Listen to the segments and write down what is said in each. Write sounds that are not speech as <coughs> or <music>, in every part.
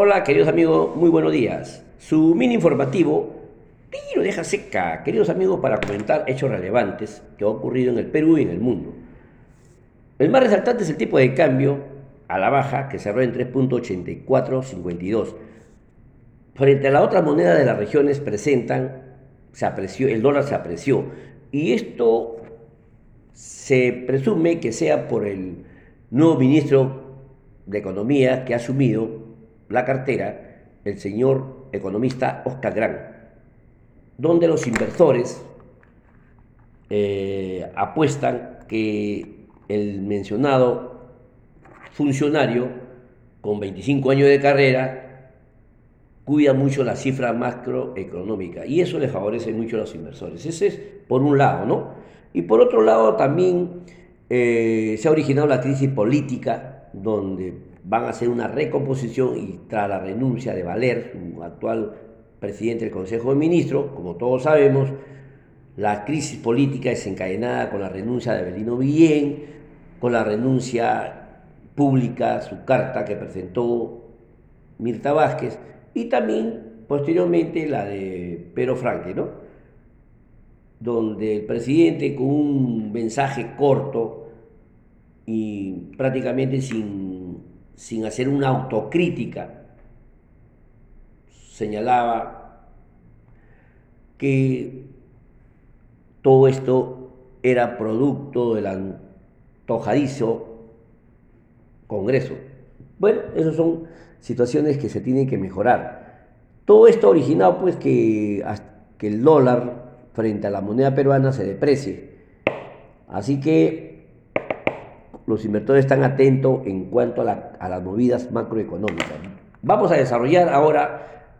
Hola, queridos amigos, muy buenos días. Su mini informativo lo deja seca, queridos amigos, para comentar hechos relevantes que han ocurrido en el Perú y en el mundo. El más resaltante es el tipo de cambio a la baja que cerró en 3.8452. Frente a la otra moneda de las regiones presentan, se apreció, el dólar se apreció. Y esto se presume que sea por el nuevo ministro de Economía que ha asumido la cartera, el señor economista Oscar Gran, donde los inversores eh, apuestan que el mencionado funcionario con 25 años de carrera cuida mucho la cifra macroeconómica y eso le favorece mucho a los inversores. Ese es por un lado, ¿no? Y por otro lado también eh, se ha originado la crisis política donde van a hacer una recomposición y tras la renuncia de Valer, su actual presidente del Consejo de Ministros, como todos sabemos, la crisis política desencadenada con la renuncia de Belino Villén, con la renuncia pública, su carta que presentó Mirta Vázquez, y también posteriormente la de Pedro Franque, ¿no? donde el presidente con un mensaje corto y prácticamente sin, sin hacer una autocrítica, señalaba que todo esto era producto del antojadizo Congreso. Bueno, esas son situaciones que se tienen que mejorar. Todo esto originado pues que, que el dólar frente a la moneda peruana se deprecie. Así que los inversores están atentos en cuanto a, las movidas macroeconómicas. Vamos a desarrollar ahora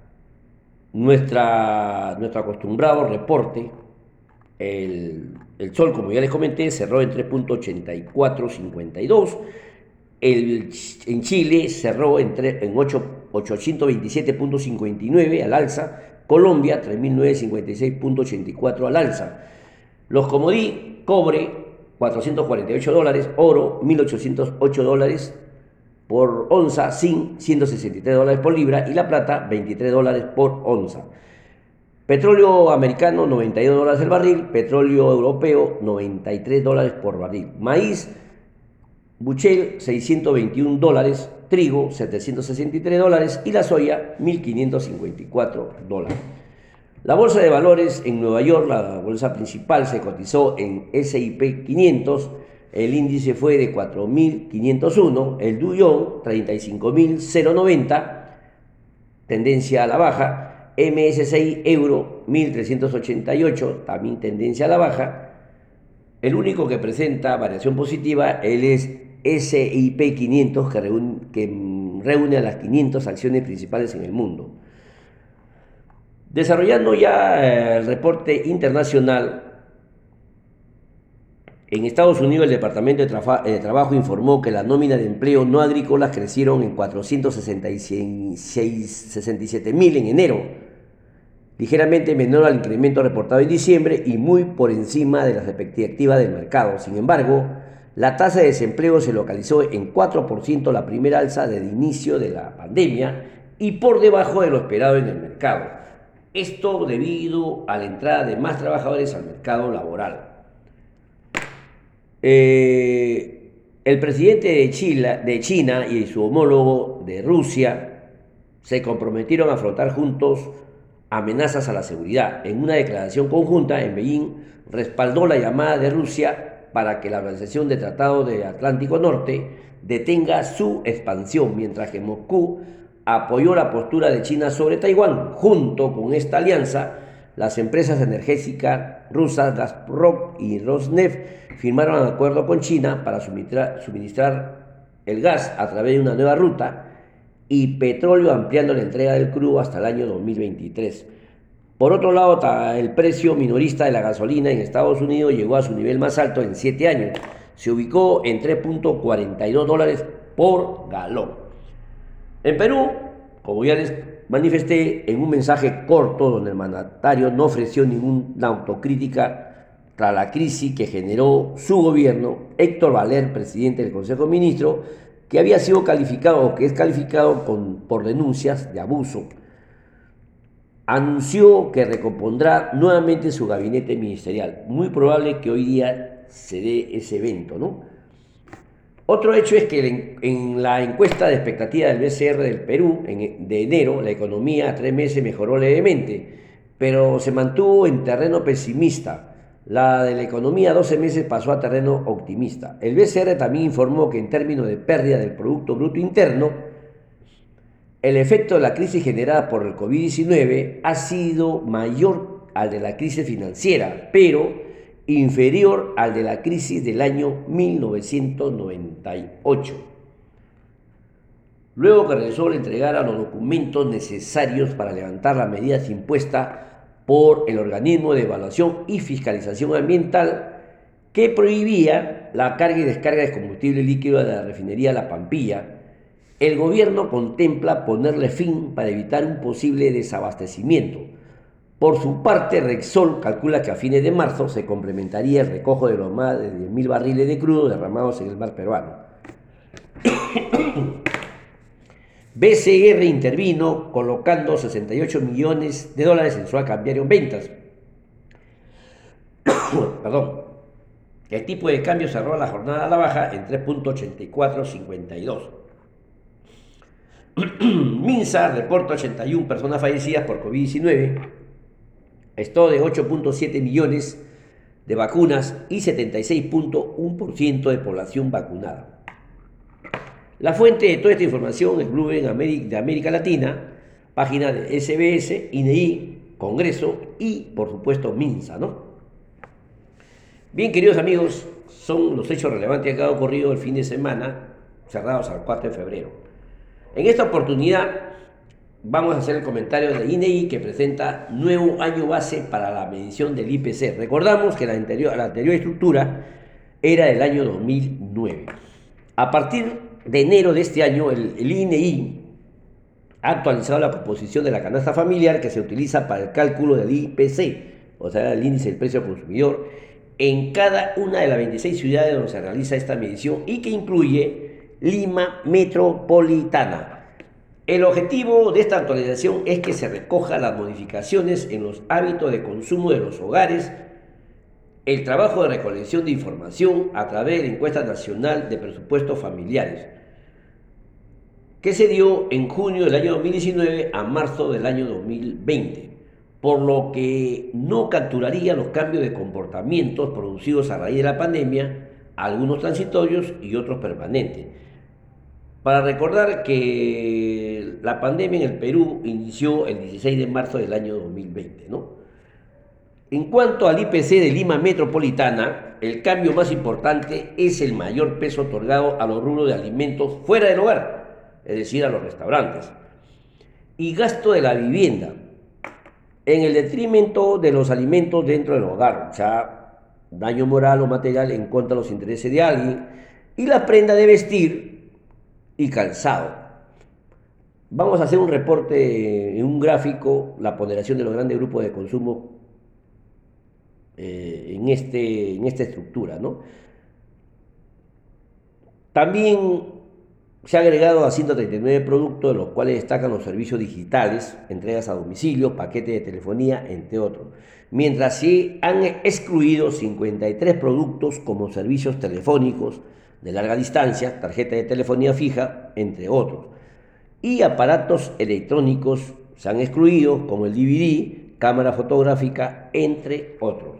nuestra, nuestro acostumbrado reporte. El, sol, como ya les comenté, cerró en 3.8452. en Chile cerró en, en 827.59 al alza. Colombia 3.956.84 al alza. Los comodí, cobre 448 dólares, oro 1808 dólares por onza, zinc 163 dólares por libra y la plata 23 dólares por onza. Petróleo americano 92 dólares el barril, petróleo europeo 93 dólares por barril. Maíz, buchel 621 dólares, trigo 763 dólares y la soya 1554 dólares. La bolsa de valores en Nueva York, la bolsa principal, se cotizó en SIP 500, el índice fue de 4.501, el Dow Jones 35.090, tendencia a la baja, MS6 euro 1.388, también tendencia a la baja, el único que presenta variación positiva es SIP 500 que que reúne a las 500 acciones principales en el mundo. Desarrollando ya eh, el reporte internacional, en Estados Unidos el Departamento de, Trabajo informó que la nómina de empleo no agrícolas crecieron en 467 mil en enero, ligeramente menor al incremento reportado en diciembre y muy por encima de las expectativas del mercado. Sin embargo, la tasa de desempleo se localizó en 4% la primera alza desde el inicio de la pandemia y por debajo de lo esperado en el mercado. Esto debido a la entrada de más trabajadores al mercado laboral. Eh, el presidente de, Chile, de China y su homólogo de Rusia se comprometieron a afrontar juntos amenazas a la seguridad. En una declaración conjunta en Beijing respaldó la llamada de Rusia para que la Organización de Tratado de Atlántico Norte detenga su expansión, mientras que Moscú apoyó la postura de China sobre Taiwán. Junto con esta alianza, las empresas energéticas rusas Gazprom y Rosneft firmaron un acuerdo con China para suministrar, el gas a través de una nueva ruta y petróleo ampliando la entrega del crudo hasta el año 2023. Por otro lado, el precio minorista de la gasolina en Estados Unidos llegó a su nivel más alto en 7 años. Se ubicó en 3.42 dólares por galón. En Perú, como ya les manifesté en un mensaje corto donde el mandatario no ofreció ninguna autocrítica tras la crisis que generó su gobierno, Héctor Valer, presidente del Consejo de Ministros, que había sido calificado o que es calificado por denuncias de abuso, anunció que recompondrá nuevamente su gabinete ministerial. Muy probable que hoy día se dé ese evento, ¿no? Otro hecho es que en, la encuesta de expectativa del BCR del Perú de enero, la economía a tres meses mejoró levemente, pero se mantuvo en terreno pesimista. La de la economía a 12 meses pasó a terreno optimista. El BCR también informó que en términos de pérdida del Producto Bruto Interno, el efecto de la crisis generada por el COVID-19 ha sido mayor al de la crisis financiera, pero inferior al de la crisis del año 1998. Luego que Resol entregara los documentos necesarios para levantar las medidas impuestas por el organismo de evaluación y fiscalización ambiental que prohibía la carga y descarga de combustible líquido de la refinería La Pampilla, el gobierno contempla ponerle fin para evitar un posible desabastecimiento por su parte, Rexol calcula que a fines de marzo se complementaría el recojo de los más de 10.000 barriles de crudo derramados en el mar peruano. <coughs> BCR intervino colocando 68 millones de dólares en su cambiario en ventas. <coughs> Perdón. El tipo de cambio cerró la jornada a la baja en 3.8452. <coughs> Minsa reporta 81 personas fallecidas por COVID-19 esto de 8.7 millones de vacunas y 76.1% de población vacunada. La fuente de toda esta información es Bloomberg de América Latina, página de SBS, INEI, Congreso y, por supuesto, MINSA, ¿no? Bien, queridos amigos, son los hechos relevantes que han ocurrido el fin de semana, cerrados al 4 de febrero. En esta oportunidad vamos a hacer el comentario de INEI que presenta nuevo año base para la medición del IPC. Recordamos que la anterior, estructura era del año 2009. A partir de enero de este año, el, el INEI ha actualizado la composición de la canasta familiar que se utiliza para el cálculo del IPC, o sea, el índice del precio consumidor, en cada una de las 26 ciudades donde se realiza esta medición y que incluye Lima Metropolitana. El objetivo de esta actualización es que se recoja las modificaciones en los hábitos de consumo de los hogares, el trabajo de recolección de información a través de la encuesta nacional de presupuestos familiares, que se dio en junio del año 2019 a marzo del año 2020, por lo que no capturaría los cambios de comportamientos producidos a raíz de la pandemia, algunos transitorios y otros permanentes. Para recordar que la pandemia en el Perú inició el 16 de marzo del año 2020. ¿no? En cuanto al IPC de Lima Metropolitana, el cambio más importante es el mayor peso otorgado a los rubros de alimentos fuera del hogar, es decir, a los restaurantes, y gasto de la vivienda, en el detrimento de los alimentos dentro del hogar, o sea, daño moral o material en contra de los intereses de alguien, y la prenda de vestir y calzado. Vamos a hacer un reporte en un gráfico, la ponderación de los grandes grupos de consumo eh, en, este, en esta estructura. ¿no? También se ha agregado a 139 productos, de los cuales destacan los servicios digitales, entregas a domicilio, paquetes de telefonía, entre otros. Mientras se han excluido 53 productos como servicios telefónicos, de larga distancia, tarjeta de telefonía fija, entre otros. Y aparatos electrónicos se han excluido, como el DVD, cámara fotográfica, entre otros.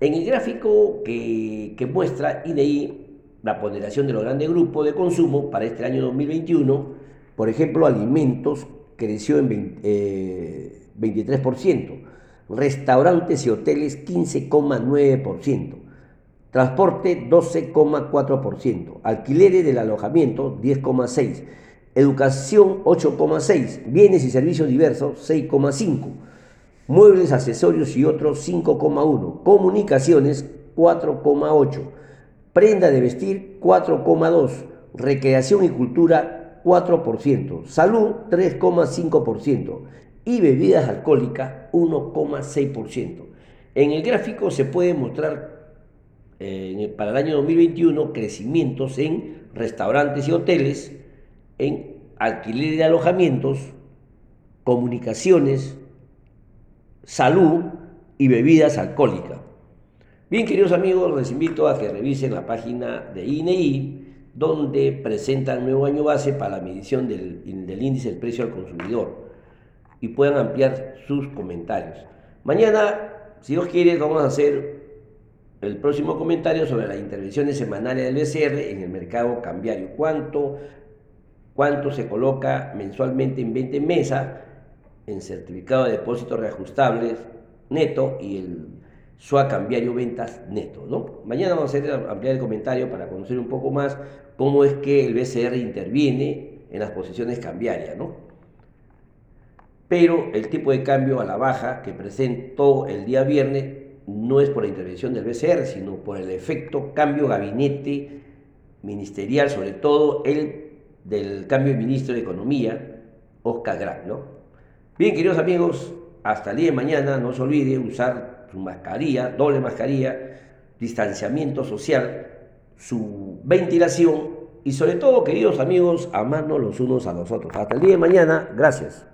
En el gráfico que, muestra INEI la ponderación de los grandes grupos de consumo para este año 2021, por ejemplo, alimentos creció en 23%, eh, restaurantes y hoteles 15,9%, Transporte 12,4%. Alquileres del alojamiento 10,6%. Educación 8,6%. Bienes y servicios diversos 6,5%. Muebles, accesorios y otros 5,1%. Comunicaciones 4,8%. Prenda de vestir 4,2%. Recreación y cultura 4%. Salud 3,5%. Y bebidas alcohólicas 1,6%. En el gráfico se puede mostrar para el año 2021 crecimientos en restaurantes y hoteles, en alquiler de alojamientos, comunicaciones, salud y bebidas alcohólicas. Bien, queridos amigos, les invito a que revisen la página de INEI, donde presentan nuevo año base para la medición del, del índice del precio al consumidor y puedan ampliar sus comentarios. Mañana, si Dios quiere, vamos a hacer el próximo comentario sobre las intervenciones semanales del BCR en el mercado cambiario. ¿Cuánto, cuánto se coloca mensualmente en 20 mesas en certificado de depósitos reajustables neto y el SUA cambiario ventas neto. ¿no? Mañana vamos a hacer, ampliar el comentario para conocer un poco más cómo es que el BCR interviene en las posiciones cambiarias. ¿no? Pero el tipo de cambio a la baja que presentó el día viernes no es por la intervención del BCR, sino por el efecto cambio gabinete ministerial, sobre todo el del cambio de ministro de Economía, Oscar Gran. ¿no? Bien, queridos amigos, hasta el día de mañana no se olvide usar su mascarilla, doble mascarilla, distanciamiento social, su ventilación y sobre todo, queridos amigos, amarnos los unos a los otros. Hasta el día de mañana, gracias.